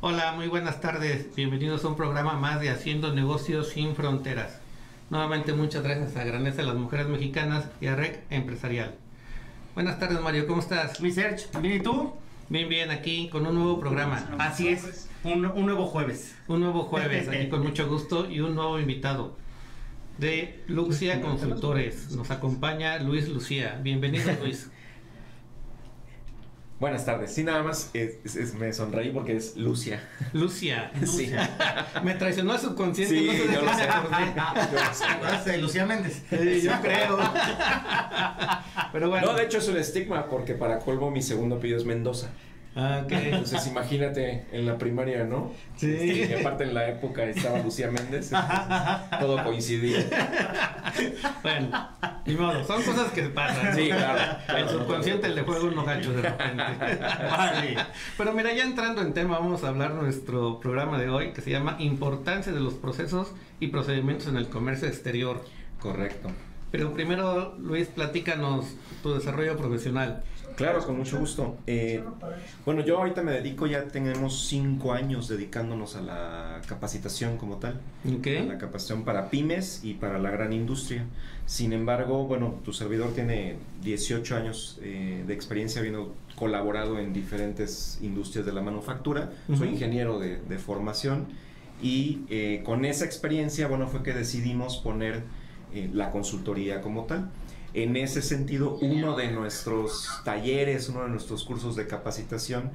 Hola, muy buenas tardes. Bienvenidos a un programa más de Haciendo Negocios sin Fronteras. Nuevamente muchas gracias a Graneza de las Mujeres Mexicanas y a REC Empresarial. Buenas tardes Mario, ¿cómo estás? Mi Serge, ¿bien y tú? Bien, bien, aquí con un nuevo programa. Así es, un, un nuevo jueves. Un nuevo jueves, aquí con mucho gusto y un nuevo invitado. De Lucia Consultores, nos acompaña Luis Lucía. Bienvenido Luis. Buenas tardes. Sí, nada más es- es- me sonreí porque es Lucia. Lucia. Sí. Me traicionó el subconsciente, Sí, no yo lo sé. acordé. Yo lo sé. ¿Acuerdas de Lucía Méndez? Sí, yo creo. Pero bueno. No, de hecho es un estigma porque para colmo mi segundo apellido es Mendoza. Ah, ok. Entonces imagínate en la primaria, ¿no? Sí. Este, y aparte en la época estaba Lucía Méndez. entonces todo coincidía. Bueno, ni modo, son cosas que pasan. Sí, claro, claro, El no, subconsciente no, le juega unos gachos de repente. Vale. Pero mira, ya entrando en tema, vamos a hablar nuestro programa de hoy que se llama Importancia de los procesos y procedimientos en el comercio exterior. Correcto. Pero primero, Luis, platícanos tu desarrollo profesional. Claro, con mucho gusto. Eh, bueno, yo ahorita me dedico, ya tenemos cinco años dedicándonos a la capacitación como tal. ¿Ok? la capacitación para pymes y para la gran industria. Sin embargo, bueno, tu servidor tiene 18 años eh, de experiencia habiendo colaborado en diferentes industrias de la manufactura. Soy Ujú. ingeniero de, de formación y eh, con esa experiencia, bueno, fue que decidimos poner la consultoría como tal. En ese sentido, uno de nuestros talleres, uno de nuestros cursos de capacitación,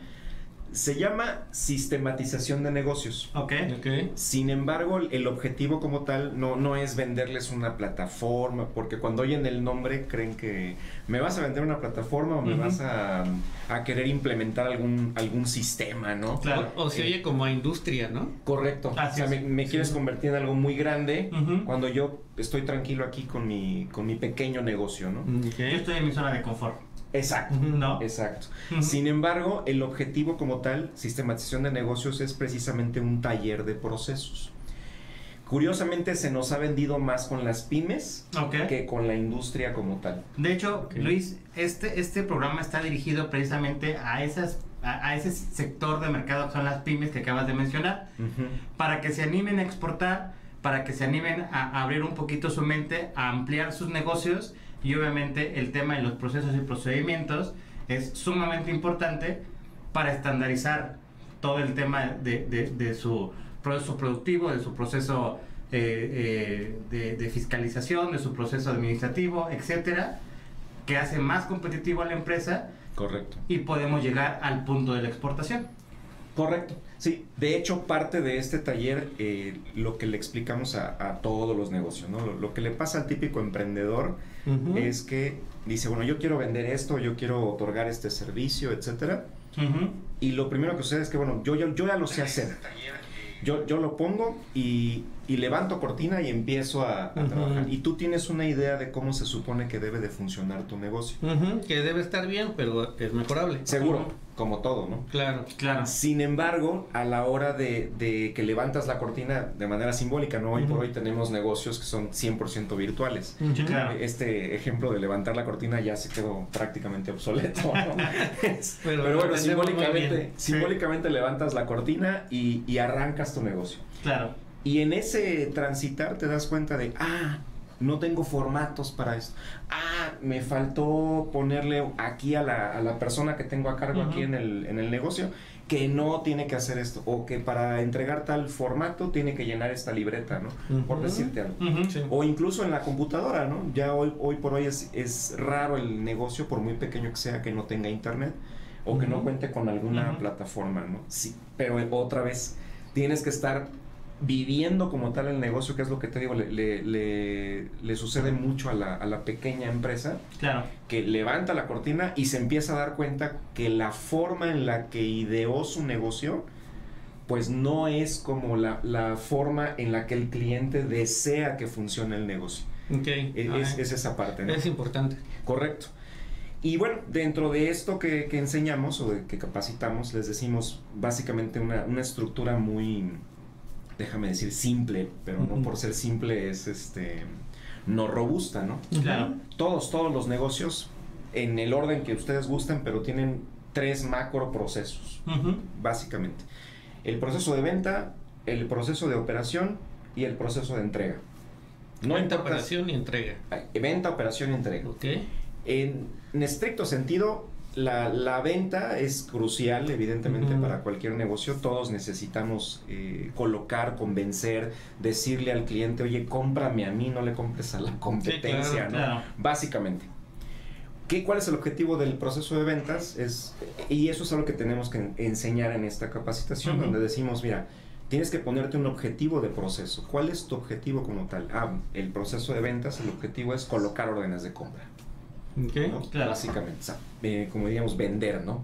se llama sistematización de negocios. Ok. Ok. Sin embargo, el objetivo como tal no, no es venderles una plataforma, porque cuando oyen el nombre creen que me vas a vender una plataforma o me vas a, a querer implementar algún, algún sistema, ¿no? Claro. O, o se Eh, oye como a industria, ¿no? Correcto. Así o sea, es. me, me quieres convertir en algo muy grande cuando yo estoy tranquilo aquí con mi, con mi pequeño negocio, ¿no? Ok. Yo estoy en mi zona de confort. Exacto. ¿No? Exacto. Sin embargo, el objetivo como tal, sistematización de negocios, es precisamente un taller de procesos. Curiosamente se nos ha vendido más con las pymes que con la industria como tal. De hecho. Luis, este, este programa está dirigido precisamente a, esas, a, a ese sector de mercado que son las pymes que acabas de mencionar, para que se animen a exportar, para que se animen a abrir un poquito su mente, a ampliar sus negocios y obviamente el tema de los procesos y procedimientos es sumamente importante para estandarizar todo el tema de, de- de su proceso productivo, de su proceso eh, eh, de, de fiscalización, de su proceso administrativo, etcétera, que hace más competitivo a la empresa Correcto. y podemos llegar al punto de la exportación. Correcto. Sí, de hecho parte de este taller eh, lo que le explicamos a, a todos los negocios, ¿no? Lo, lo que le pasa al típico emprendedor es que dice, bueno, yo quiero vender esto, yo quiero otorgar este servicio, etcétera. Y lo primero que sucede es que, bueno, yo, yo, yo ya lo sé hacer. Yo, yo lo pongo y, y levanto cortina y empiezo a, trabajar. Y tú tienes una idea de cómo se supone que debe de funcionar tu negocio. Que debe estar bien, pero es mejorable. Seguro, como todo, ¿no? Claro. Claro. Sin embargo, a la hora de, de que levantas la cortina de manera simbólica, ¿no? Hoy por hoy tenemos negocios que son 100% virtuales. Sí, Ujú. claro. Este ejemplo de levantar la cortina ya se quedó prácticamente obsoleto, ¿no? Pero bueno, simbólicamente, simbólicamente levantas la cortina y, y arrancas tu negocio. Claro. Y en ese transitar te das cuenta de, ah, no tengo formatos para esto. Ah, me faltó ponerle aquí a la, a la persona que tengo a cargo aquí en el, en el negocio que no tiene que hacer esto o que para entregar tal formato tiene que llenar esta libreta, ¿no? Por decirte algo. Sí. O incluso en la computadora, ¿no? Ya hoy, hoy por hoy es, es raro el negocio, por muy pequeño que sea, que no tenga internet o que no cuente con alguna plataforma, ¿no? Sí, pero otra vez, tienes que estar viviendo como tal el negocio, que es lo que te digo, le, le, le- le sucede mucho a la, a la pequeña empresa, Claro. que levanta la cortina y se empieza a dar cuenta que la forma en la que ideó su negocio, pues no es como la, la forma en la que el cliente desea que funcione el negocio. Ok. Es, Ah, es- es esa parte, ¿no? es importante. Correcto. Y bueno, dentro de esto que, que enseñamos o de que capacitamos, les decimos básicamente una, una estructura muy, déjame decir, simple, pero no por ser simple es este no robusta, ¿no? Claro. Todos, todos los negocios, en el orden que ustedes gusten, pero tienen tres macro procesos, básicamente. El proceso de venta, el proceso de operación y el proceso de entrega. No Venta, importa- operación y entrega. Venta, operación y entrega. Ok. En, en estricto sentido, la, la venta es crucial, evidentemente, para cualquier negocio. Todos necesitamos eh, colocar, convencer, decirle al cliente, oye, cómprame a mí, no le compres a la competencia, ¿no? Claro. Básicamente. ¿Qué, ¿Cuál es el objetivo del proceso de ventas? Es, y eso es algo que tenemos que en- enseñar en esta capacitación, donde decimos, mira, tienes que ponerte un objetivo de proceso. ¿Cuál es tu objetivo como tal? Ah, el proceso de ventas, el objetivo es colocar órdenes de compra. Ok. ¿no? Claro. Básicamente, o sea, eh, como diríamos, vender, ¿no?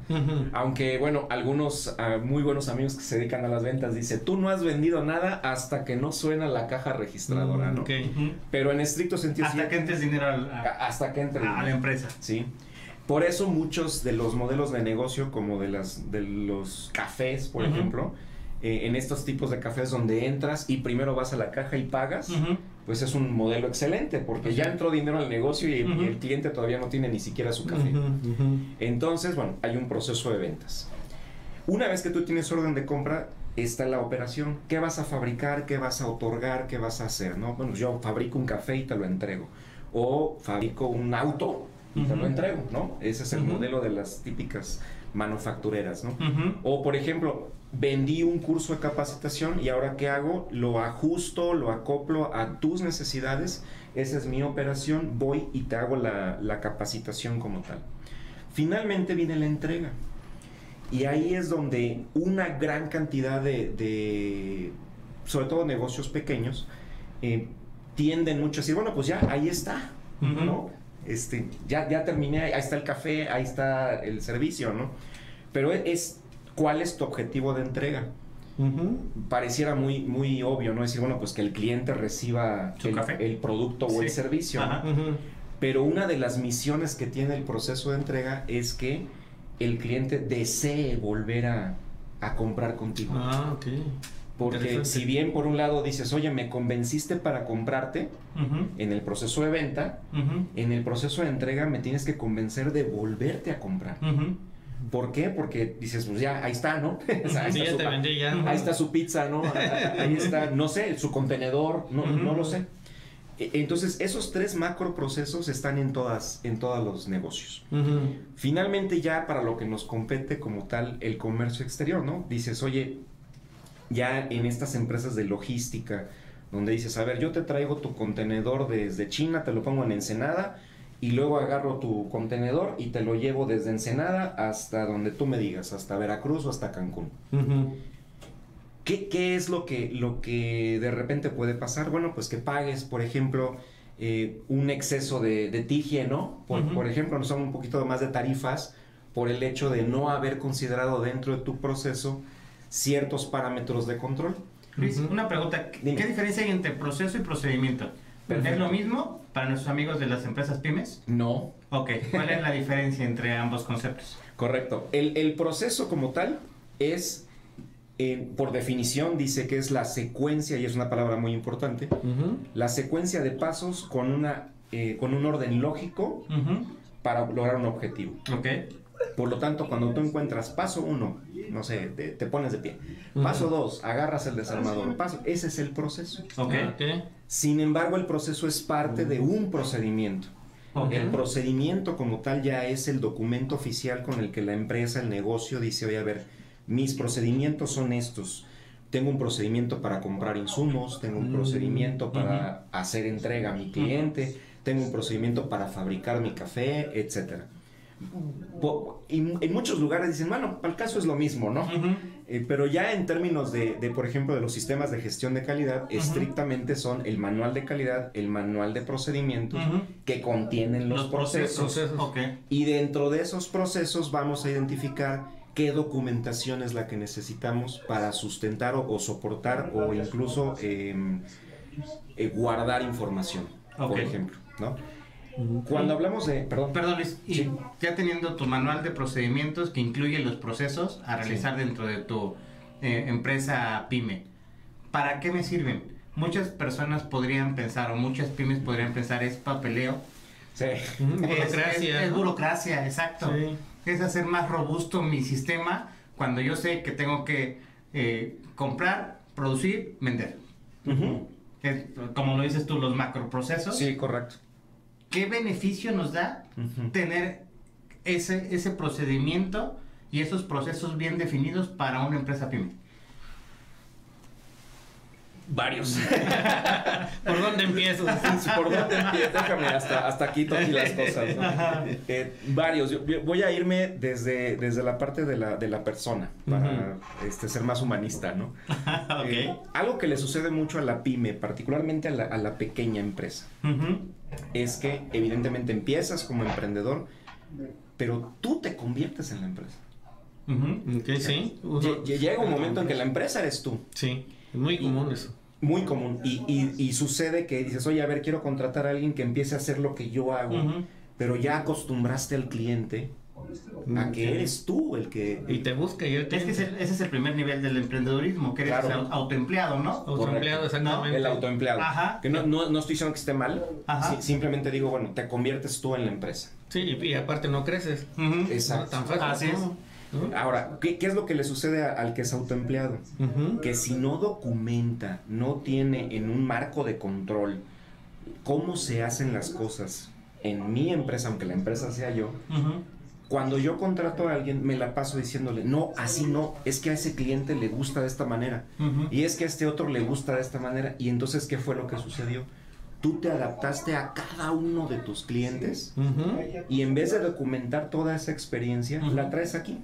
Aunque, bueno, algunos ah, muy buenos amigos que se dedican a las ventas dicen, tú no has vendido nada hasta que no suena la caja registradora, ¿no? Ok. Ujú. Pero en estricto sentido... sí- Hasta que entres dinero al- a, hasta que entre... a la empresa. Sí. Por eso muchos de los modelos de negocio, como de, las, de los cafés, por ejemplo, eh, en estos tipos de cafés donde entras y primero vas a la caja y pagas. Pues es un modelo excelente, porque ya entró dinero al negocio y, el cliente todavía no tiene ni siquiera su café. Entonces, bueno, hay un proceso de ventas. Una vez que tú tienes orden de compra, está la operación. ¿Qué vas a fabricar? ¿Qué vas a otorgar? ¿Qué vas a hacer? ¿no? Bueno, yo fabrico un café y te lo entrego. O fabrico un auto y te lo entrego, ¿no? Ese es el modelo de las típicas manufactureras, ¿no? O, por ejemplo, vendí un curso de capacitación y ahora qué hago? Lo ajusto, lo acoplo a tus necesidades. Esa es mi operación. Voy y te hago la, la capacitación como tal. Finalmente viene la entrega. Y ahí es donde una gran cantidad de, de, sobre todo negocios pequeños, eh, tienden mucho a decir, bueno, pues ya, ahí está, Ujú. ¿no? Este, ya, ya terminé, ahí está el café, ahí está el servicio, ¿no? Pero es, ¿cuál es tu objetivo de entrega? Pareciera muy, muy obvio, ¿no? Decir, bueno, pues que el cliente reciba el, producto o el servicio. Pero una de las misiones que tiene el proceso de entrega es que el cliente desee volver a, a comprar contigo. Ah, ok. Porque si bien por un lado dices, oye, me convenciste para comprarte en el proceso de venta, en el proceso de entrega me tienes que convencer de volverte a comprar. Ujú. ¿Por qué? Porque dices, pues ya, ahí está, ¿no? O sea, ahí, Sí, está ya su, te vendí ya. ahí está su pizza, ¿no? Ahí está, no sé, su contenedor, no, Ujú. no lo sé. E- Entonces, esos tres macro procesos están en todas, en todos los negocios. Ujú. Finalmente, ya para lo que nos compete como tal el comercio exterior, ¿no? Dices, oye, ya en estas empresas de logística, donde dices, a ver, yo te traigo tu contenedor desde China, te lo pongo en Ensenada, y luego agarro tu contenedor y te lo llevo desde Ensenada hasta donde tú me digas, hasta Veracruz o hasta Cancún. ¿Qué, qué es lo que, lo que de repente puede pasar? Bueno, pues que pagues, por ejemplo, eh, un exceso de, de tigie, ¿no? Por, ejemplo, nos son un poquito más de tarifas por el hecho de no haber considerado dentro de tu proceso ciertos parámetros de control. Luis, una pregunta. ¿Qué Dime. diferencia hay entre proceso y procedimiento? Perfecto. ¿Es lo mismo para nuestros amigos de las empresas pymes? No, Ok, ¿cuál es la diferencia entre ambos conceptos? correcto. El, el proceso como tal es, eh, por definición, dice que es la secuencia, y es una palabra muy importante, la secuencia de pasos con, una, eh, con un orden lógico para lograr un objetivo. Ok. Por lo tanto, cuando tú encuentras paso uno, no sé, te, te pones de pie. Paso dos, agarras el desarmador. Paso, ese es el proceso. Ah. Sin embargo, el proceso es parte de un procedimiento. Ok. El procedimiento como tal ya es el documento oficial con el que la empresa, el negocio dice, oye, a ver, mis procedimientos son estos. Tengo un procedimiento para comprar insumos, tengo un Mm, procedimiento para hacer entrega a mi cliente, tengo un procedimiento para fabricar mi café, etcétera. Y en muchos lugares dicen, bueno, para el caso es lo mismo, ¿no? Eh, pero ya en términos de, de, por ejemplo, de los sistemas de gestión de calidad, estrictamente son el manual de calidad, el manual de procedimientos que contienen los, Los procesos. Y dentro de esos procesos vamos a identificar qué documentación es la que necesitamos para sustentar o, o soportar o incluso eh, eh, guardar información, por ejemplo, ¿no? Cuando hablamos de, perdón, Perdón, Luis, y Sí. ya teniendo tu manual de procedimientos que incluye los procesos a realizar dentro de tu eh, empresa pyme, ¿para qué me sirven? Muchas personas podrían pensar, o muchas pymes podrían pensar, es papeleo. sí, Es- burocracia. Es, burocracia, exacto. Sí. Es hacer más robusto mi sistema cuando yo sé que tengo que eh, comprar, producir, vender. Es, como lo dices tú, los macroprocesos. sí, correcto. ¿Qué beneficio nos da tener ese, ese procedimiento y esos procesos bien definidos para una empresa pyme? Varios. ¿Por dónde empiezo? ¿Por dónde empiezo? Déjame, hasta, hasta aquí toqué las cosas. ¿no? Eh, varios. Yo- yo voy a irme desde, desde la parte de la, de la persona, para este, ser más humanista, ¿no? Eh, algo que le sucede mucho a la pyme, particularmente a la, a la pequeña empresa, es que evidentemente empiezas como emprendedor, pero tú te conviertes en la empresa. Ok, sí. Lle- lle- Llega un momento en que la empresa eres tú. Sí, es muy común eso. Muy común. Y, y- y sucede que dices, oye, a ver, quiero contratar a alguien que empiece a hacer lo que yo hago. Pero ya acostumbraste al cliente a que eres tú el que... Y te busca y te Es que ese, ese es el primer nivel del emprendedurismo, que eres Claro. au- autoempleado, ¿no? autoempleado, exactamente. El autoempleado. Ajá. Que no, no, no estoy diciendo que esté mal. Ajá. si- simplemente digo, bueno, te conviertes tú en la empresa. Sí, y y aparte no creces. Ujú. Exacto. No tan fácil. Así es. Ahora, ¿qué, qué es lo que le sucede a- al que es autoempleado? Que si no documenta, no tiene en un marco de control cómo se hacen las cosas en mi empresa, aunque la empresa sea yo, cuando yo contrato a alguien, me la paso diciéndole, no, así no, es que a ese cliente le gusta de esta manera, y es que a este otro le gusta de esta manera, y entonces, ¿qué fue lo que sucedió? Tú te adaptaste a cada uno de tus clientes, y en vez de documentar toda esa experiencia, la traes aquí.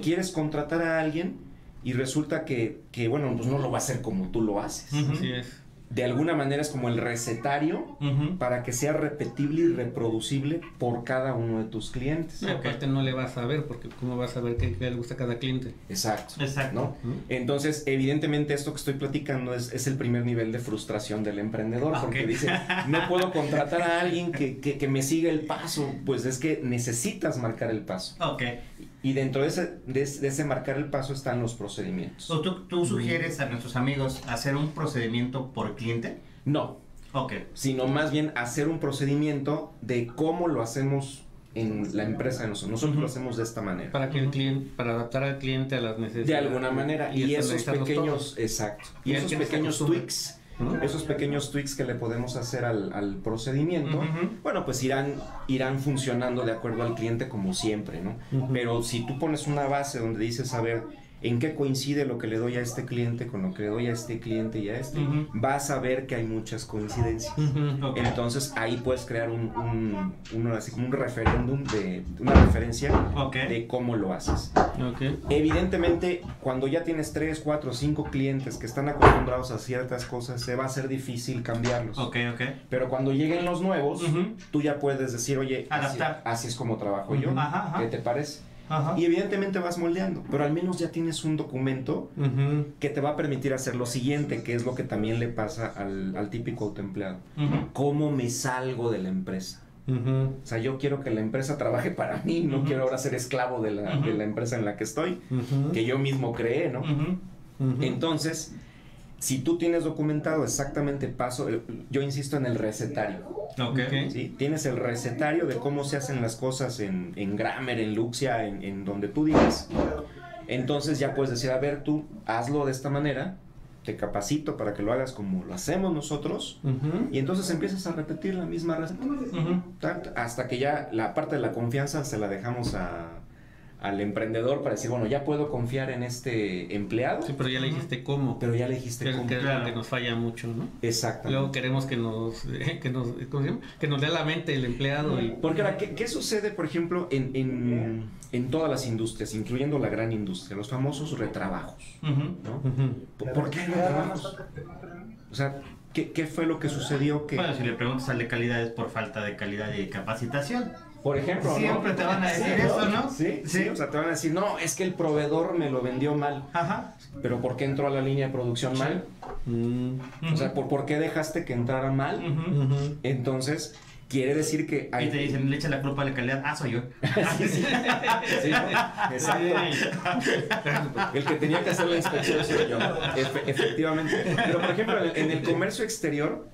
Quieres contratar a alguien, y resulta que, que, bueno, pues no lo va a hacer como tú lo haces. Así es. De alguna manera es como el recetario para que sea repetible y reproducible por cada uno de tus clientes. Y aparte no le vas a ver, porque ¿cómo vas a ver qué, qué le gusta a cada cliente? Exacto. Exacto. Entonces, evidentemente esto que estoy platicando es, es el primer nivel de frustración del emprendedor, Ah, porque dice, no puedo contratar a alguien que, que- que me siga el paso, pues es que necesitas marcar el paso. Ok. Y dentro de ese, de, ese- de ese marcar el paso están los procedimientos. ¿O ¿Tú, tú sugieres a nuestros amigos hacer un procedimiento por cliente? No, Ok. sino más bien hacer un procedimiento de cómo lo hacemos en la empresa de nosotros. Nosotros Ujú. lo hacemos de esta manera. Para que el cliente, para adaptar al cliente a las necesidades. De alguna manera. Y, esos estandarizarlos pequeños, todos. exacto. Y Y esos pequeños tweaks ¿no? esos pequeños tweaks que le podemos hacer al, al procedimiento, bueno, pues irán, irán funcionando de acuerdo al cliente como siempre, ¿no? Pero si tú pones una base donde dices, a ver, ¿en qué coincide lo que le doy a este cliente con lo que le doy a este cliente y a este? Ujú. Vas a ver que hay muchas coincidencias. Ujú. Ok. Entonces ahí puedes crear un, un, un- así como un referéndum de una referencia Ok. de cómo lo haces. Ok. Evidentemente, cuando ya tienes 3, 4, 5 clientes que están acostumbrados a ciertas cosas, se va a hacer difícil cambiarlos. Pero cuando lleguen los nuevos, Ujú. tú ya puedes decir, oye, así, Adaptar. así es como trabajo yo. Ajá, ajá. ¿Qué te parece? Ajá. Y evidentemente vas moldeando, pero al menos ya tienes un documento Ujú. que te va a permitir hacer lo siguiente, que es lo que también le pasa al, al típico autoempleado. ¿Cómo me salgo de la empresa? O sea, yo quiero que la empresa trabaje para mí, no quiero ahora ser esclavo de la, de la empresa en la que estoy, que yo mismo creé, ¿no? Entonces, si tú tienes documentado exactamente paso, yo insisto en el recetario, Ok. Ok. ¿sí? Tienes el recetario de cómo se hacen las cosas en, en Grammer, en Luxia, en, en donde tú digas. Entonces ya puedes decir, a ver, tú hazlo de esta manera te capacito para que lo hagas como lo hacemos nosotros, y entonces empiezas a repetir la misma receta, hasta que ya la parte de la confianza se la dejamos a- al emprendedor para decir, bueno, ya puedo confiar en este empleado, Sí, pero ya le dijiste cómo. pero ya le dijiste Que, cómo. que Claro. que nos falla mucho, ¿no? Exactamente. Luego queremos que nos, que nos, ¿cómo se llama? Que nos dé la mente el empleado y Porque ahora, ¿qué, qué sucede, por ejemplo, en, en, en todas las industrias, incluyendo la gran industria, los famosos retrabajos? Ujú. ¿no? Ujú. ¿Por, por qué hay retrabajos? O sea, ¿qué, qué fue lo que sucedió? Que, Bueno, si le preguntas al de calidad es por falta de calidad y capacitación. Por ejemplo, ¿no? Siempre te van a decir eso, ¿no? Sí, sí, Sí. o sea, te van a decir, no, es que el proveedor me lo vendió mal. Ajá. ¿Pero por qué entró a la línea de producción mal? Mm. O sea, ¿por, por qué dejaste que entrara mal? Ujú. Entonces, quiere decir que hay... Y te dicen, le echa la culpa a la calidad. Ah, soy yo. Sí, sí. Sí, exacto. El que tenía que hacer la inspección soy yo. Efe- efectivamente. Pero, por ejemplo, en el, en el comercio exterior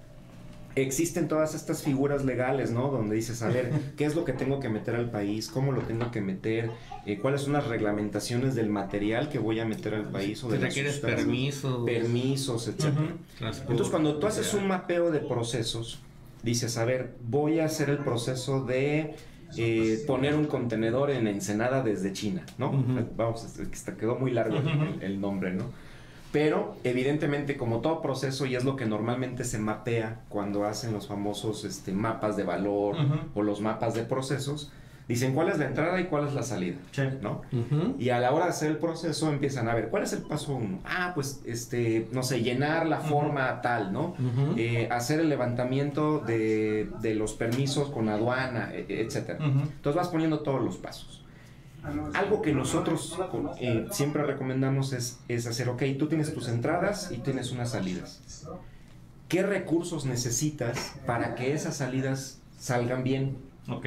existen todas estas figuras legales, ¿no? Donde dices, a ver, ¿qué es lo que tengo que meter al país? ¿Cómo lo tengo que meter? Eh, ¿Cuáles son las reglamentaciones del material que voy a meter al país? O de requieres permisos. Permisos, etc. transporte, Entonces, cuando tú haces un mapeo de procesos, dices, a ver, voy a hacer el proceso de eh, poner un contenedor en Ensenada desde China, ¿no? Ujú. Vamos, este, este, quedó muy largo el nombre, ¿no? Pero, evidentemente, como todo proceso, y es lo que normalmente se mapea cuando hacen los famosos este, mapas de valor o los mapas de procesos, dicen cuál es la entrada y cuál es la salida, Sí. ¿no? Y a la hora de hacer el proceso empiezan a ver, ¿cuál es el paso uno? Ah, pues, este, no sé, llenar la forma tal, ¿no? Eh, hacer el levantamiento de, de los permisos con aduana, e- e- etcétera. Entonces vas poniendo todos los pasos. Algo que nosotros eh, siempre recomendamos es, es hacer, ok, tú tienes tus entradas y tienes unas salidas. ¿Qué recursos necesitas para que esas salidas salgan bien? Ok.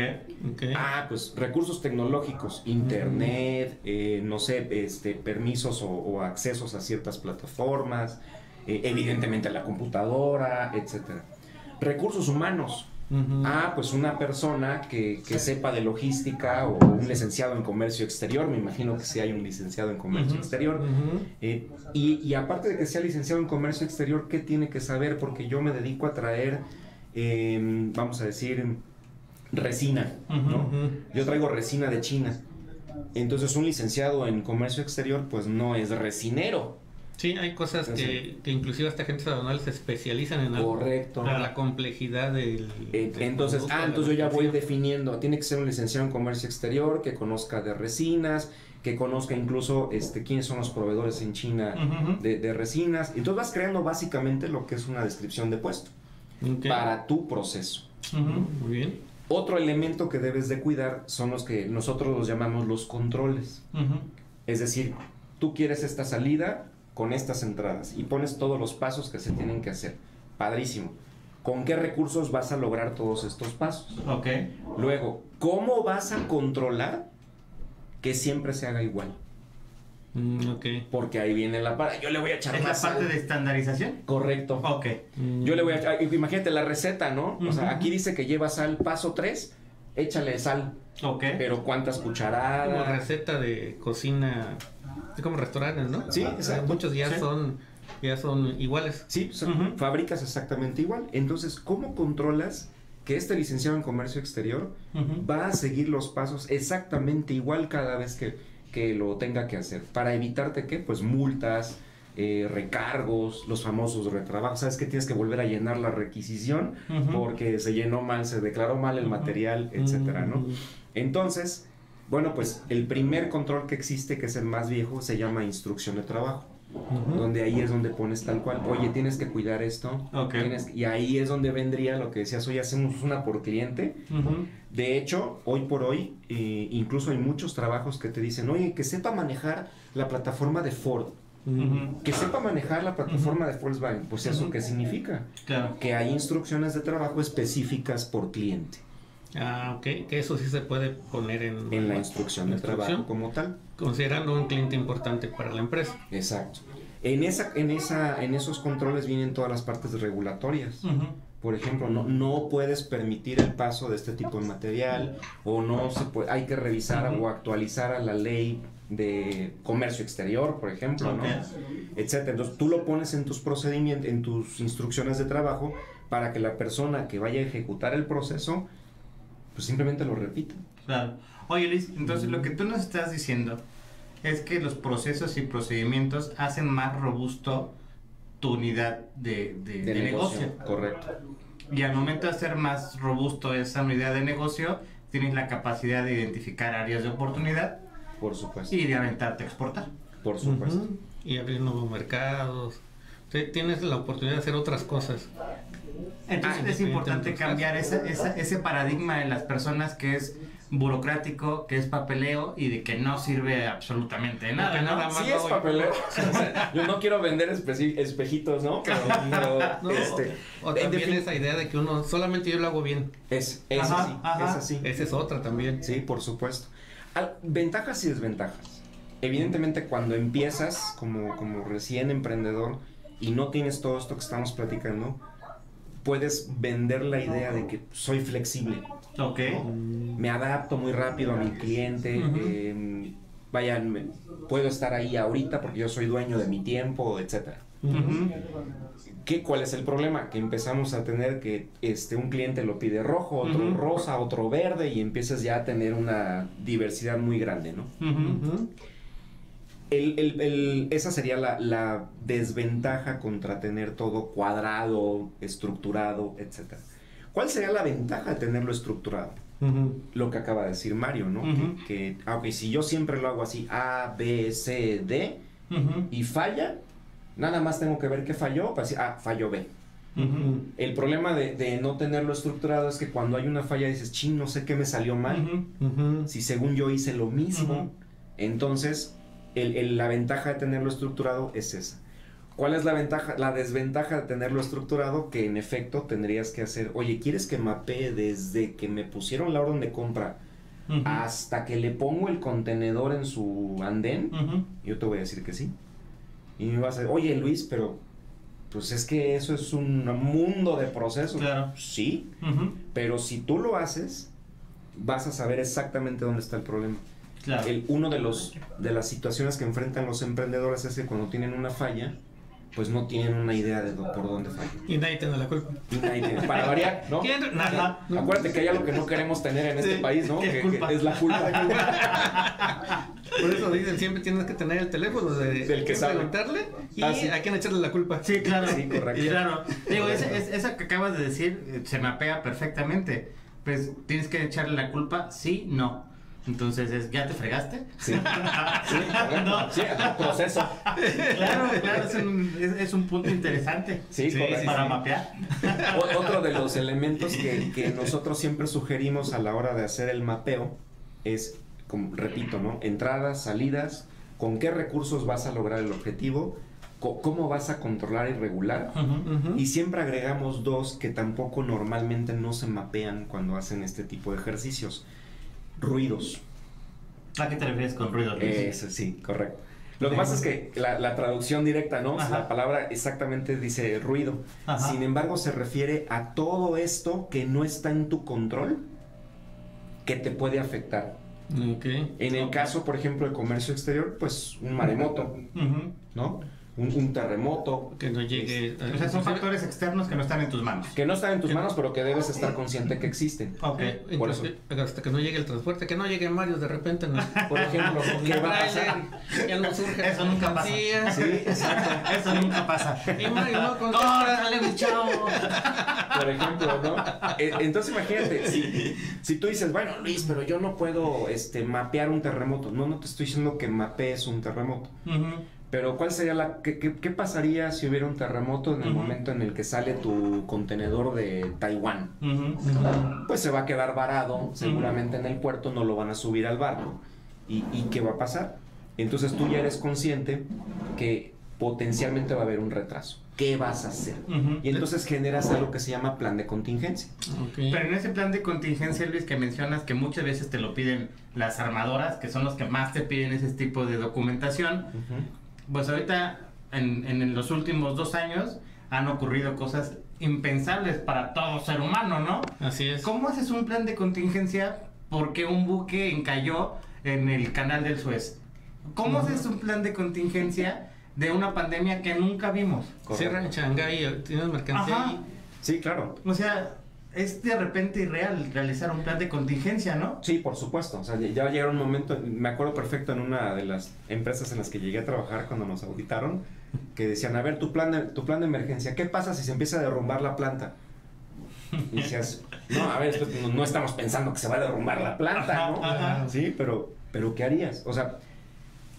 Ok. Ah, pues recursos tecnológicos, internet, eh, no sé, este, permisos o, o accesos a ciertas plataformas, eh, evidentemente la computadora, etcétera. Recursos humanos. Ujú. Ah, pues una persona que, que sepa de logística o un licenciado en comercio exterior, me imagino que sí hay un licenciado en comercio exterior. Eh, y, y aparte de que sea licenciado en comercio exterior, ¿qué tiene que saber? Porque yo me dedico a traer, eh, vamos a decir, resina, ¿no? Yo traigo resina de China. Entonces un licenciado en comercio exterior pues no es resinero. Sí, hay cosas que, que inclusive hasta agentes aduanales se especializan en algo. Correcto. Por la complejidad del... Eh, del Entonces, ah, entonces yo ya voy definiendo, tiene que ser un licenciado en comercio exterior, que conozca de resinas, que conozca incluso este, quiénes son los proveedores en China de, de resinas. Entonces vas creando básicamente lo que es una descripción de puesto para tu proceso. Muy bien. Otro elemento que debes de cuidar son los que nosotros los llamamos los controles. Es decir, tú quieres esta salida con estas entradas y pones todos los pasos que se tienen que hacer. Padrísimo. ¿Con qué recursos vas a lograr todos estos pasos? Ok. Luego, ¿cómo vas a controlar que siempre se haga igual? Mm, ok. Porque ahí viene la parte. Yo le voy a echar ¿Es la más parte sal. de estandarización? Correcto. Ok. Mm. Yo le voy a echar. Imagínate la receta, ¿no? O sea, aquí dice que lleva sal paso 3, échale sal. Ok. Pero ¿cuántas Como cucharadas? receta de cocina, es como restaurantes, ¿no? Sí, exacto. Muchos ya Sí. son ya son iguales. Sí, son- Ujú. fabricas exactamente igual. Entonces, ¿cómo controlas que este licenciado en comercio exterior va a seguir los pasos exactamente igual cada vez que, que lo tenga que hacer? Para evitarte que, pues, multas, eh, recargos, los famosos retrabajos. Sabes que tienes que volver a llenar la requisición porque se llenó mal, se declaró mal el material, etcétera, ¿no? Entonces, bueno, pues el primer control que existe, que es el más viejo, se llama instrucción de trabajo donde ahí es donde pones tal cual, oye, tienes que cuidar esto, tienes- y ahí es donde vendría lo que decías, hoy hacemos una por cliente. De hecho, hoy por hoy, eh, incluso hay muchos trabajos que te dicen, oye, que sepa manejar la plataforma de Ford, que sepa manejar la plataforma de Volkswagen. Pues eso qué significa? Claro. Que hay instrucciones de trabajo específicas por cliente Ah, ok, que eso sí se puede poner en, en la instrucción de Instrucción. trabajo como tal. considerando un cliente importante para la empresa. Exacto. En, esa, en, esa, en esos controles vienen todas las partes regulatorias. Por ejemplo, no, no puedes permitir el paso de este tipo de material o no se puede, hay que revisar o actualizar a la ley de comercio exterior, por ejemplo, ¿no? Ok. etcétera. Entonces tú lo pones en tus procedimientos, en tus instrucciones de trabajo para que la persona que vaya a ejecutar el proceso, pues simplemente lo repita. Claro. Oye Luis, entonces lo que tú nos estás diciendo es que los procesos y procedimientos hacen más robusto tu unidad de, de- De, de negocio. negocio. Correcto. Y al momento de hacer más robusto esa unidad de negocio, tienes la capacidad de identificar áreas de oportunidad Por supuesto. y de aventarte a exportar. Por supuesto. Y abrir nuevos mercados. Tienes la oportunidad de hacer otras cosas. Entonces Ah, es importante cambiar esa- esa- ese paradigma en las personas que es burocrático, que es papeleo y de que no sirve absolutamente nada. Porque ¿no? nada más Sí es voy- papeleo. Yo no quiero vender espejitos, ¿no? Pero, pero, No, este, o en también esa idea de que uno solamente yo lo hago bien. es, es Ajá, así, ajá. es así. Esa es otra también. Sí, por supuesto. Al- ventajas y desventajas. Evidentemente, cuando empiezas como, como recién emprendedor y no tienes todo esto que estamos platicando, puedes vender la idea de que soy flexible. Ok. Me adapto muy rápido a mi cliente. Ujú. eh, vayan, me- puedo estar ahí ahorita porque yo soy dueño de mi tiempo, etcétera. ¿Qué, ¿Cuál es el problema? Que empezamos a tener que este, un cliente lo pide rojo, otro rosa, otro verde y empiezas ya a tener una diversidad muy grande, ¿no? Ujú. Ujú. El- el- el- esa sería la, la desventaja contra tener todo cuadrado, estructurado, etc. ¿Cuál sería la ventaja de tenerlo estructurado? Lo que acaba de decir Mario, ¿no? Que, que, ah, si yo siempre lo hago así, A, B, C, D, y falla, nada más tengo que ver qué falló para decir, ah, falló B. El problema de, de no tenerlo estructurado es que cuando hay una falla dices, ching, no sé qué me salió mal. Si según yo hice lo mismo, entonces el- el- la ventaja de tenerlo estructurado es esa. ¿Cuál es la ventaja? La desventaja de tenerlo estructurado, que en efecto tendrías que hacer, oye, ¿quieres que mapee desde que me pusieron la orden de compra Ujú. hasta que le pongo el contenedor en su andén? Ujú. Yo te voy a decir que sí. Y me vas a decir, oye Luis, pero pues es que eso es un mundo de procesos. Claro. Sí, Ujú. pero si tú lo haces, vas a saber exactamente dónde está el problema. Claro. El, uno de los de las situaciones que enfrentan los emprendedores es que cuando tienen una falla, pues no tienen una idea de do- por dónde falla. Y nadie tiene la culpa. Y nadie tiene- para variar, ¿no? No. Acuérdate que hay algo que no queremos tener en este Sí, país, ¿no? que es Que- la culpa. Por eso dicen, siempre tienes que tener el teléfono de, Del que sabe. preguntarle y Ah, sí. a quién echarle la culpa. Sí, claro. Sí, correcto. Y Claro. Digo, esa, es- esa que acabas de decir eh, se mapea perfectamente. Pues tienes que echarle la culpa, sí, no. Entonces, es, ¿ya te fregaste? Sí. Sí, correcto. Sí, proceso. Claro, claro, es un, es, es un punto interesante Sí, correcto. para mapear. O- Otro de los elementos que, que nosotros siempre sugerimos a la hora de hacer el mapeo es, como repito, ¿no? Entradas, salidas, con qué recursos vas a lograr el objetivo, cómo vas a controlar y regular. Y siempre agregamos dos que tampoco normalmente no se mapean cuando hacen este tipo de ejercicios. Ruidos. ¿A qué te refieres con ruido? Luis? Eso sí, correcto. Lo que pasa es que la, la traducción directa, ¿no? Ajá. La palabra exactamente dice ruido. Ajá. Sin embargo, se refiere a todo esto que no está en tu control que te puede afectar. Ok. En el caso, por ejemplo, de comercio exterior, pues un maremoto. ¿no? Un, un terremoto. Que no llegue. O sea, son factores externos que no están en tus manos. Que no están en tus Que- manos, pero que debes estar consciente que existen. Ok. Por eso. Entonces, hasta que no llegue el transporte, que no llegue Mario de repente. ¿no? Por ejemplo, ¿qué va a pasar? Ya no surge. Eso nunca pasa. mercancías. Sí, exacto. Eso nunca pasa. Y Mario no contesta. ¡Córtale, mi chavo! Por ejemplo, ¿no? E- Entonces imagínate, si, si tú dices, bueno, Luis, pero yo no puedo este, mapear un terremoto. No, no te estoy diciendo que mapees un terremoto. Ujú. Pero ¿cuál sería la... qué, qué- qué pasaría si hubiera un terremoto en el momento en el que sale tu contenedor de Taiwán? Pues se va a quedar varado seguramente en el puerto, no lo van a subir al barco. ¿Y, y qué va a pasar? Entonces tú ya eres consciente que potencialmente va a haber un retraso. ¿Qué vas a hacer? Y entonces generas algo que se llama plan de contingencia. Pero en ese plan de contingencia, Luis, que mencionas que muchas veces te lo piden las armadoras, que son los que más te piden ese tipo de documentación, pues ahorita, en, en los últimos dos años, han ocurrido cosas impensables para todo ser humano, ¿no? Así es. ¿Cómo haces un plan de contingencia porque un buque encalló en el canal del Suez? ¿Cómo haces un plan de contingencia de una pandemia que nunca vimos? Cierra en Shanghái, tienes mercancía Ajá. ahí. Sí, claro. O sea, es de repente irreal realizar un plan de contingencia, ¿no? Sí, por supuesto. O sea, ya- llega un momento, me acuerdo perfecto en una de las empresas en las que llegué a trabajar cuando nos auditaron, que decían, a ver, tu plan de, tu plan de emergencia, ¿qué pasa si se empieza a derrumbar la planta? Y decías, no, a ver, no, no estamos pensando que se va a derrumbar la planta, ¿no? Ajá, ajá. Sí, pero, pero ¿qué harías? O sea,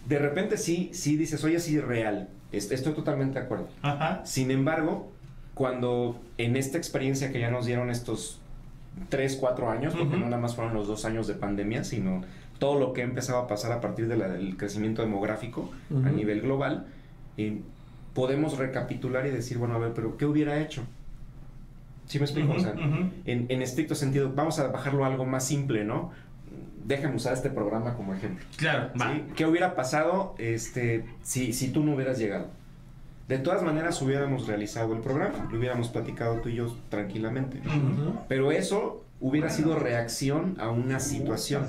de repente sí, sí dices, oye, sí, real, est- estoy totalmente de acuerdo. Ajá. Sin embargo, cuando en esta experiencia que ya nos dieron estos 3, 4 años, porque Ujú. no nada más fueron los dos años de pandemia, sino todo lo que ha empezado a pasar a partir de la- del crecimiento demográfico a Ujú. nivel global, eh, podemos recapitular y decir, bueno, a ver, pero ¿qué hubiera hecho? ¿Sí me explico? Ujú, o sea, ujú. en, en estricto sentido, vamos a bajarlo a algo más simple, ¿no? Déjame usar este programa como ejemplo. Claro, va. ¿sí? ¿Qué hubiera pasado este, si, si tú no hubieras llegado? De todas maneras hubiéramos realizado el programa, lo hubiéramos platicado tú y yo tranquilamente. Pero eso hubiera sido reacción a una situación.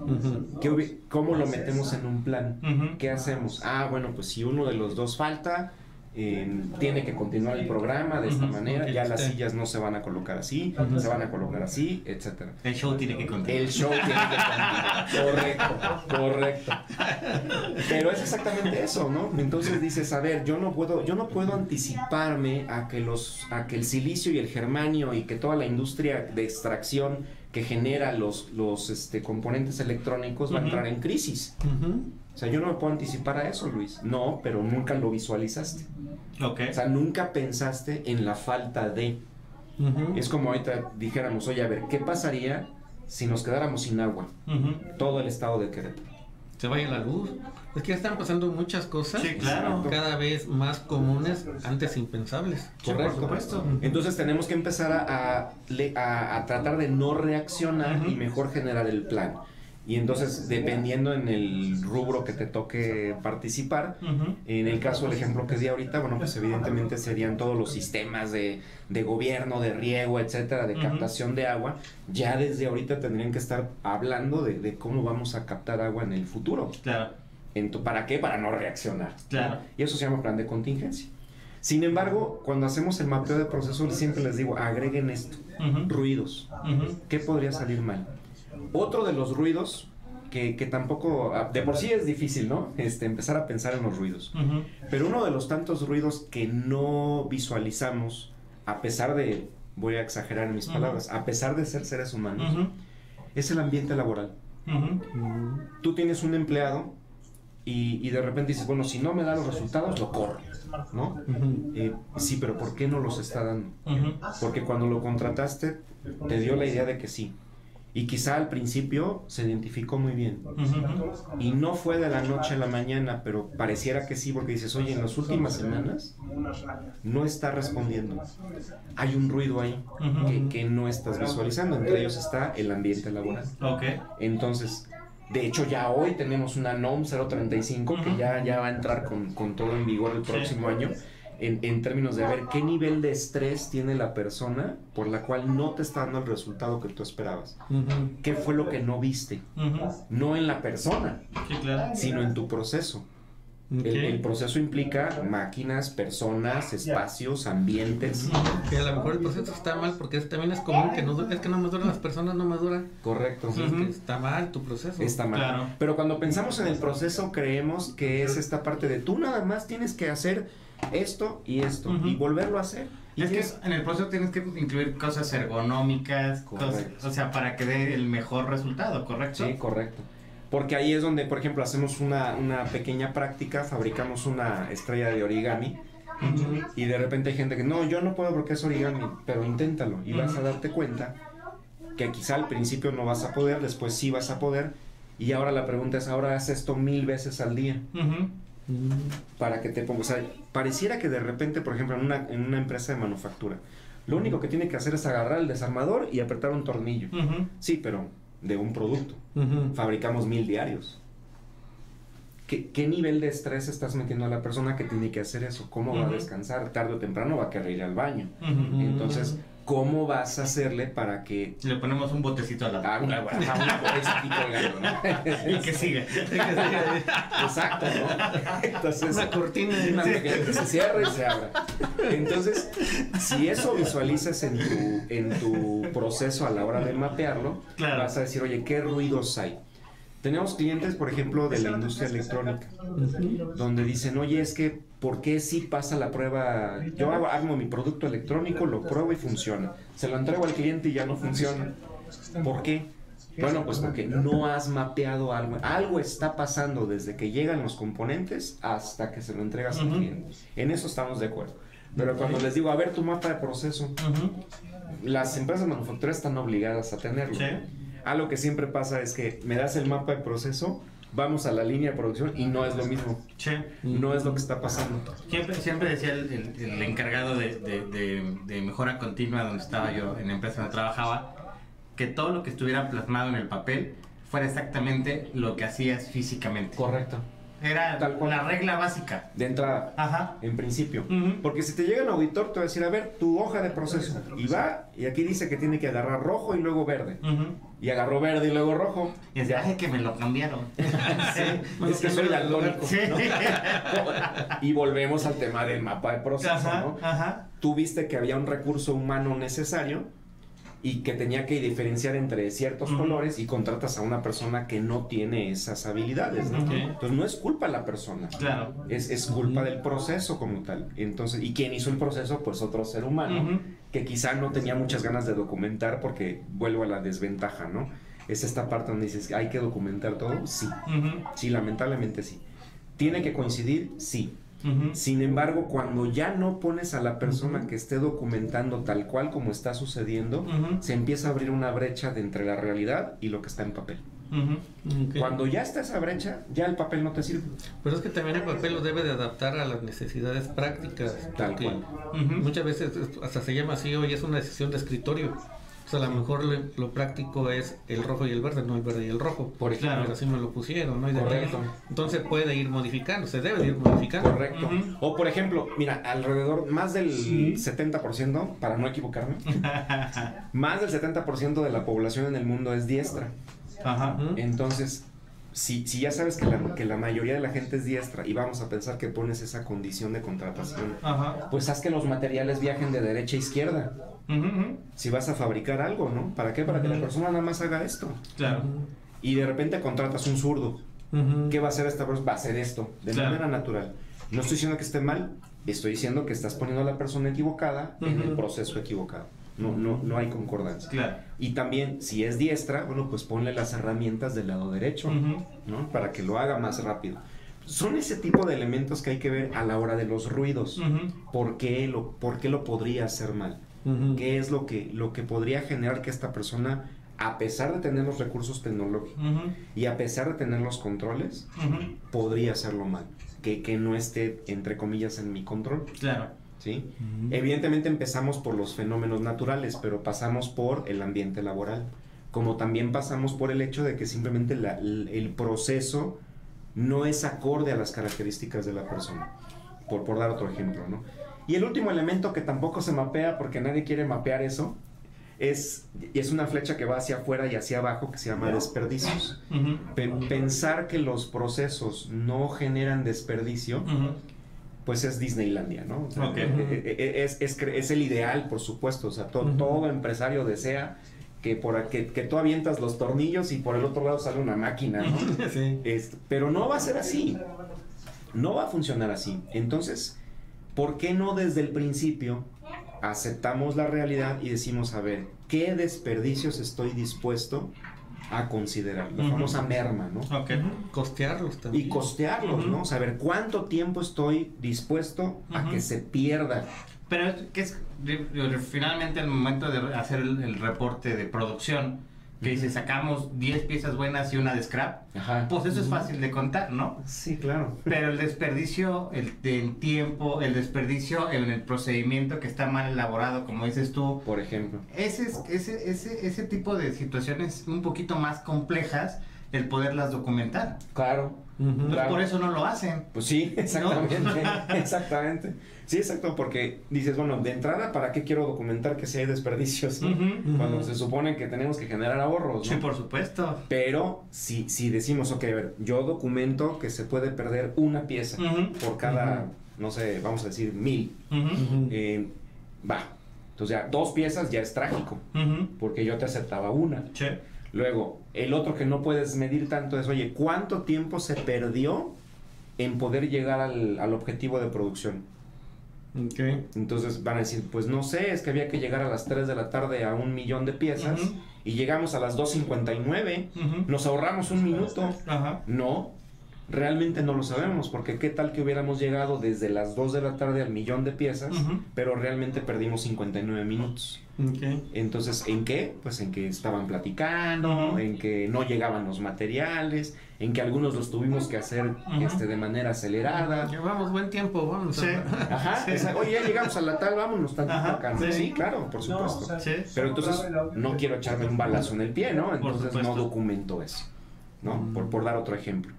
Ujú. ¿Qué hubi- ¿Cómo lo metemos en un plan? ¿Qué hacemos? Ah, bueno, pues si uno de los dos falta, eh, tiene que continuar el programa de esta manera, ya las sillas no se van a colocar así, se van a colocar así, etcétera. El show tiene que continuar. El show tiene que continuar. Correcto, correcto. Pero es exactamente eso, ¿no? Entonces dices, a ver, yo no puedo, yo no puedo anticiparme a que los, a que el silicio y el germanio y que toda la industria de extracción que genera los, los este, componentes electrónicos va a entrar en crisis. Ujú. O sea, yo no me puedo anticipar a eso, Luis. No, pero nunca lo visualizaste. Ok. O sea, nunca pensaste en la falta de. Ujú. Es como ahorita dijéramos, oye, a ver, ¿qué pasaría si nos quedáramos sin agua? Ujú. Todo el estado de Querétaro. Se vaya la luz. Es que ya están pasando muchas cosas. Sí, claro. Cada vez más comunes, antes impensables. Sí, por supuesto. Entonces tenemos que empezar a, a a- a tratar de no reaccionar Ujú. y mejor generar el plan. Y entonces, dependiendo en el rubro que te toque participar, en el caso del ejemplo que di ahorita, bueno, pues evidentemente serían todos los sistemas de, de gobierno, de riego, etcétera, de captación de agua. Ya desde ahorita tendrían que estar hablando de, de cómo vamos a captar agua en el futuro. Claro, En tu- ¿Para qué? Para no reaccionar. claro. Y eso se llama plan de contingencia. Sin embargo, cuando hacemos el mapeo de procesos, siempre les digo, agreguen esto, ruidos. ¿Qué podría salir mal? Otro de los ruidos, que, que tampoco, ah, de por sí es difícil, ¿no? Este, empezar a pensar en los ruidos. Ujú. Pero uno de los tantos ruidos que no visualizamos, a pesar de, voy a exagerar en mis Ujú. palabras, a pesar de ser seres humanos, Ujú. es el ambiente laboral. Tú tienes un empleado y, y de repente dices, bueno, si no me da los resultados, lo corro, ¿no? Eh, sí, pero ¿por qué no los está dando? Porque cuando lo contrataste, te dio la idea de que sí. Y quizá al principio se identificó muy bien. Y no fue de la noche a la mañana, pero pareciera que sí, porque dices, oye, en las últimas semanas no está respondiendo. Hay un ruido ahí que, que no estás visualizando. Entre ellos está el ambiente laboral. Entonces, de hecho, ya hoy tenemos una NOM 035 que Ujú. ya, ya va a entrar con, con todo en vigor el Sí. próximo año. En, en términos de ver qué nivel de estrés tiene la persona por la cual no te está dando el resultado que tú esperabas. Ujú. ¿Qué fue lo que no viste? Ujú. No en la persona, Sí, claro. sino en tu proceso. Ok. El, el proceso implica máquinas, personas, espacios, ambientes. Que a lo mejor el proceso está mal porque es- también es común que no es que no maduran las personas, no maduran. Correcto. Entonces, Ujú. que está mal tu proceso. Está mal. Claro. Pero cuando pensamos en el proceso, creemos que es esta parte de tú nada más tienes que hacer esto y esto y volverlo a hacer. Y Es que en el proceso tienes que incluir cosas ergonómicas, cosas, o sea, para que dé el mejor resultado, ¿correcto? Sí, correcto. Porque ahí es donde, por ejemplo, hacemos una, una pequeña práctica, fabricamos una estrella de origami y de repente hay gente que no, yo no puedo porque es origami, pero inténtalo y vas a darte cuenta que quizá al principio no vas a poder, después sí vas a poder y ahora la pregunta es, ahora haz esto mil veces al día. Para que te pongas. O sea, pareciera que de repente, por ejemplo, en una, en una empresa de manufactura, lo único que tiene que hacer es agarrar el desarmador y apretar un tornillo. Sí, pero de un producto. Fabricamos mil diarios. ¿qué, qué nivel de estrés estás metiendo a la persona que tiene que hacer eso? ¿Cómo va a descansar? Tarde o temprano va a querer ir al baño. Entonces, ¿cómo vas a hacerle para que Le ponemos un botecito a la Ah, una, ajá, una aquí colgando, ¿no? y que siga. Exacto, ¿no? Entonces, Una cortina. una que se cierra y se abra. Entonces, si eso visualizas en tu, en tu proceso a la hora de mapearlo, Claro. vas a decir, oye, ¿qué ruidos hay? Tenemos clientes, por ejemplo, de la industria electrónica, donde dicen, oye, es que, ¿por qué si pasa la prueba? Yo hago, armo mi producto electrónico, lo pruebo y funciona. Se lo entrego al cliente y ya no funciona. ¿Por qué? Bueno, pues porque no has mapeado algo. Algo está pasando desde que llegan los componentes hasta que se lo entregas al cliente. En eso estamos de acuerdo. Pero cuando les digo, a ver tu mapa de proceso, las empresas manufactureras están obligadas a tenerlo. Sí. Algo que siempre pasa es que me das el mapa de proceso, vamos a la línea de producción y no es lo mismo. Sí. No es lo que está pasando. Siempre, siempre decía el, el- el encargado de, de- de- de mejora continua donde estaba yo, en la empresa donde trabajaba, que todo lo que estuviera plasmado en el papel fuera exactamente lo que hacías físicamente. Correcto. Era Tal cual. la regla básica. De entrada, Ajá. en principio. Porque si te llega un auditor, te va a decir, a ver, tu hoja de proceso. Y va, y aquí dice que tiene que agarrar rojo y luego verde. Y agarró verde y luego rojo. Y es de, que me lo cambiaron. Es que soy daltónico. Sí. ¿no? Y volvemos al tema del mapa de proceso, Ajá, ¿no? ajá. Tú viste que había un recurso humano necesario y que tenía que diferenciar entre ciertos colores y contratas a una persona que no tiene esas habilidades. Entonces no es culpa de la persona. Claro. Es, es culpa del proceso como tal. Entonces, y quien hizo el proceso, pues otro ser humano, que quizá no tenía muchas ganas de documentar porque vuelvo a la desventaja, ¿no? Es esta parte donde dices, ¿hay que documentar todo? Sí, sí, lamentablemente sí. ¿Tiene que coincidir? Sí. Sin embargo, cuando ya no pones a la persona que esté documentando tal cual como está sucediendo, se empieza a abrir una brecha de entre la realidad y lo que está en papel. Cuando ya está esa brecha, ya el papel no te sirve. Pero es que también el papel lo debe de adaptar a las necesidades prácticas. Tal cual. Muchas veces es- hasta se llama así hoy es una decisión de escritorio. O sea, a lo mejor lo, lo práctico es el rojo y el verde, no el verde y el rojo. Por ejemplo. Pero así me lo pusieron, ¿no? hay detalles. Correcto. Entonces puede ir modificando, se debe de ir modificando. Correcto. O por ejemplo, mira, alrededor, más del 70%, para no equivocarme, más del 70% de la población en el mundo es diestra. Ajá. Entonces, si, si ya sabes que la, que la mayoría de la gente es diestra y vamos a pensar que pones esa condición de contratación, Ajá. pues haz que los materiales viajen de derecha a izquierda. Si vas a fabricar algo, ¿no? ¿Para qué? Para que la persona nada más haga esto. Claro. Y de repente contratas un zurdo. ¿Qué va a hacer esta persona? Va a hacer esto, de Claro. manera natural. No estoy diciendo que esté mal, estoy diciendo que estás poniendo a la persona equivocada en el proceso equivocado. No, no, no hay concordancia. Claro. Y también, si es diestra, bueno, pues ponle las herramientas del lado derecho. ¿no? Para que lo haga más rápido. Son ese tipo de elementos que hay que ver a la hora de los ruidos. Ujú. ¿Por qué lo, por qué lo podría hacer mal? ¿Qué es lo que, lo que podría generar que esta persona, a pesar de tener los recursos tecnológicos y a pesar de tener los controles, podría hacerlo mal? Que, que no esté, entre comillas, en mi control. Claro. ¿sí? Evidentemente empezamos por los fenómenos naturales, pero pasamos por el ambiente laboral. Como también pasamos por el hecho de que simplemente la- el proceso no es acorde a las características de la persona. Por, por dar otro ejemplo, ¿no? Y el último elemento que tampoco se mapea, porque nadie quiere mapear eso, es, es una flecha que va hacia afuera y hacia abajo que se llama desperdicios. Pe- pensar que los procesos no generan desperdicio, pues es Disneylandia, ¿no? O sea, eh, eh, eh, es, es, el ideal, por supuesto. O sea, to- todo empresario desea que, por, que, que tú avientas los tornillos y por el otro lado sale una máquina, ¿no? Sí. Es- pero no va a ser así. No va a funcionar así. Entonces, ¿por qué no desde el principio aceptamos la realidad y decimos, a ver, ¿qué desperdicios estoy dispuesto a considerar? La famosa merma, ¿no? Ok. Costearlos también. y costearlos. ¿no? Saber cuánto tiempo estoy dispuesto a que se pierda. Pero que es finalmente el momento de hacer el, el reporte de producción, que dice sacamos 10 piezas buenas y una de scrap, Ajá. pues eso es fácil de contar, ¿no? Sí, claro. Pero el desperdicio el, del tiempo, el desperdicio en el procedimiento que está mal elaborado, como dices tú, Por ejemplo. ese, es- ese, ese, ese tipo de situaciones un poquito más complejas el poderlas documentar. Claro. Entonces, Claro. por eso no lo hacen. Pues sí, exactamente, exactamente. Sí, exacto, porque dices, bueno, de entrada, ¿para qué quiero documentar que si hay desperdicios? no? Cuando se supone que tenemos que generar ahorros, Sí, ¿no? por supuesto. Pero si, si decimos, ok, a ver, yo documento que se puede perder una pieza por cada, no sé, vamos a decir mil, eh, va. Entonces ya, dos piezas ya es trágico, porque yo te aceptaba una. Sí. Luego, el otro que no puedes medir tanto es, oye, ¿cuánto tiempo se perdió en poder llegar al, al objetivo de producción? Ok. Entonces van a decir, pues no sé, es que había que llegar a las 3 de la tarde a un millón de piezas y llegamos a las 2.59, Ujú. nos ahorramos un minuto. No, realmente no lo sabemos, porque qué tal que hubiéramos llegado desde las 2 de la tarde al millón de piezas, pero realmente perdimos 59 minutos. Entonces, ¿en qué? Pues en que estaban platicando, en que no llegaban los materiales, en que algunos los tuvimos que hacer este, de manera acelerada. Llevamos buen tiempo, vamos. Sí. a- Ajá, Sí. esa- oye, ya llegamos a la tal, vámonos tantito Ajá, acá. ¿no? sí. Sí, claro, por No, supuesto. o sea, Sí. Pero entonces no quiero echarme un balazo en el pie, ¿no? Entonces no documento eso, ¿no? Mm. Por, por dar otro ejemplo.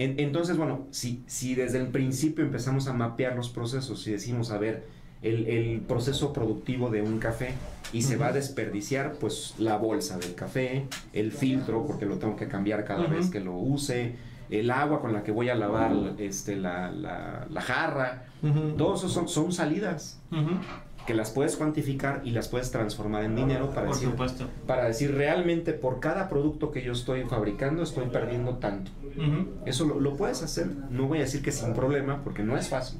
En- entonces, bueno, si, si desde el principio empezamos a mapear los procesos y decimos, a ver, el, el proceso productivo de un café y se va a desperdiciar, pues la bolsa del café, el filtro, porque lo tengo que cambiar cada vez que lo use, el agua con la que voy a lavar este, la, la- la jarra, todos esos son, son salidas. Que las puedes cuantificar y las puedes transformar en dinero para Por decir, supuesto. para decir realmente por cada producto que yo estoy fabricando estoy perdiendo tanto. Eso lo, lo puedes hacer. No voy a decir que sin problema porque no es fácil,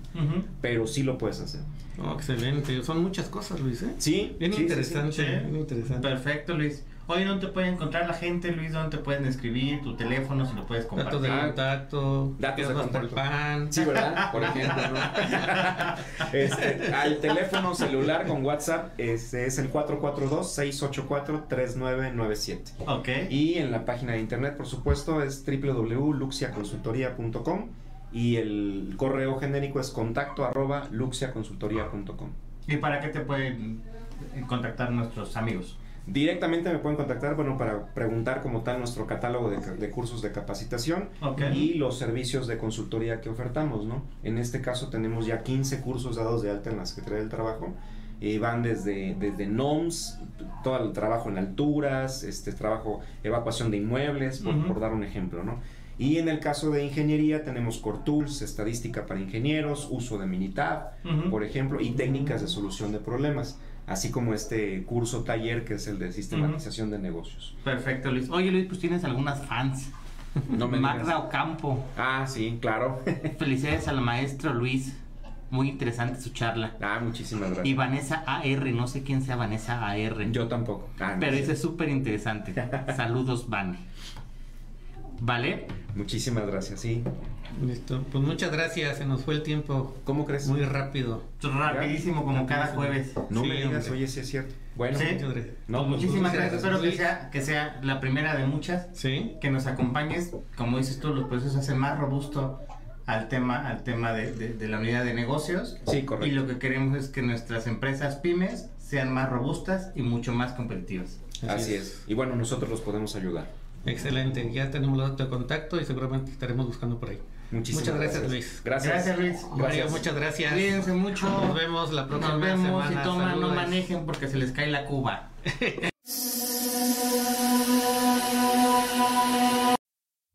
pero sí lo puedes hacer. Oh, excelente. Son muchas cosas, Luis, ¿eh? Sí, Bien sí, sí, interesante, sí. bien interesante. Perfecto, Luis. Oye, ¿dónde te puede encontrar la gente, Luis? ¿Dónde te pueden escribir? ¿Tu teléfono? Si lo puedes Datos compartir. de contacto, Datos de contacto. pan. Sí, ¿verdad? Por ejemplo, ¿no? Este, al teléfono celular con WhatsApp este es el 442-684-3997. Ok. Y en la página de internet, por supuesto, es www.luxiaconsultoría.com y el correo genérico es contacto arroba luxiaconsultoría.com. ¿Y para qué te pueden contactar nuestros amigos? Directamente me pueden contactar, bueno, para preguntar como tal nuestro catálogo de, cursos de capacitación y los servicios de consultoría que ofertamos, ¿no? En este caso tenemos ya 15 cursos dados de alta en la Secretaría del Trabajo. y van desde, desde NOMS, todo el trabajo en alturas, este trabajo, evacuación de inmuebles, por, dar un ejemplo, ¿no? Y en el caso de ingeniería tenemos Core Tools, estadística para ingenieros, uso de Minitab, por ejemplo, y técnicas de solución de problemas, así como este curso taller que es el de sistematización de negocios. Perfecto, Luis. Oye, Luis, pues tienes algunas fans. No me Magda. Ocampo. Ah, sí, claro. Felicidades al maestro Luis. Muy interesante su charla. ah, muchísimas gracias. Y Vanessa AR, no sé quién sea Vanessa AR. Yo tampoco. Ah, no Pero sé. dice súper interesante. Saludos, Vane. ¿Vale? Muchísimas gracias, sí. Listo. Pues muchas gracias. Se nos fue el tiempo ¿Cómo crees? muy rápido. Rapidísimo, como cada jueves. No Sí, me digas, hombre. oye, sí es cierto. Bueno, Sí. Muchas gracias. no, pues, Muchísimas gracias. Espero que sea, que sea la primera de muchas. Sí. Que nos acompañes. Como dices tú, los procesos hacen más robusto al tema, al tema de, de- de la unidad de negocios. Sí, correcto. Y lo que queremos es que nuestras empresas pymes sean más robustas y mucho más competitivas. Así es. Y bueno, nosotros los podemos ayudar. Excelente. Ya tenemos los datos de contacto y seguramente estaremos buscando por ahí. Muchísimas Muchas gracias, Luis. Gracias. Gracias, Luis. Mario, Gracias. muchas gracias. Cuídense mucho. Nos vemos la próxima Nos vemos semana. y toman, no Saludos. manejen porque se les cae la cuba.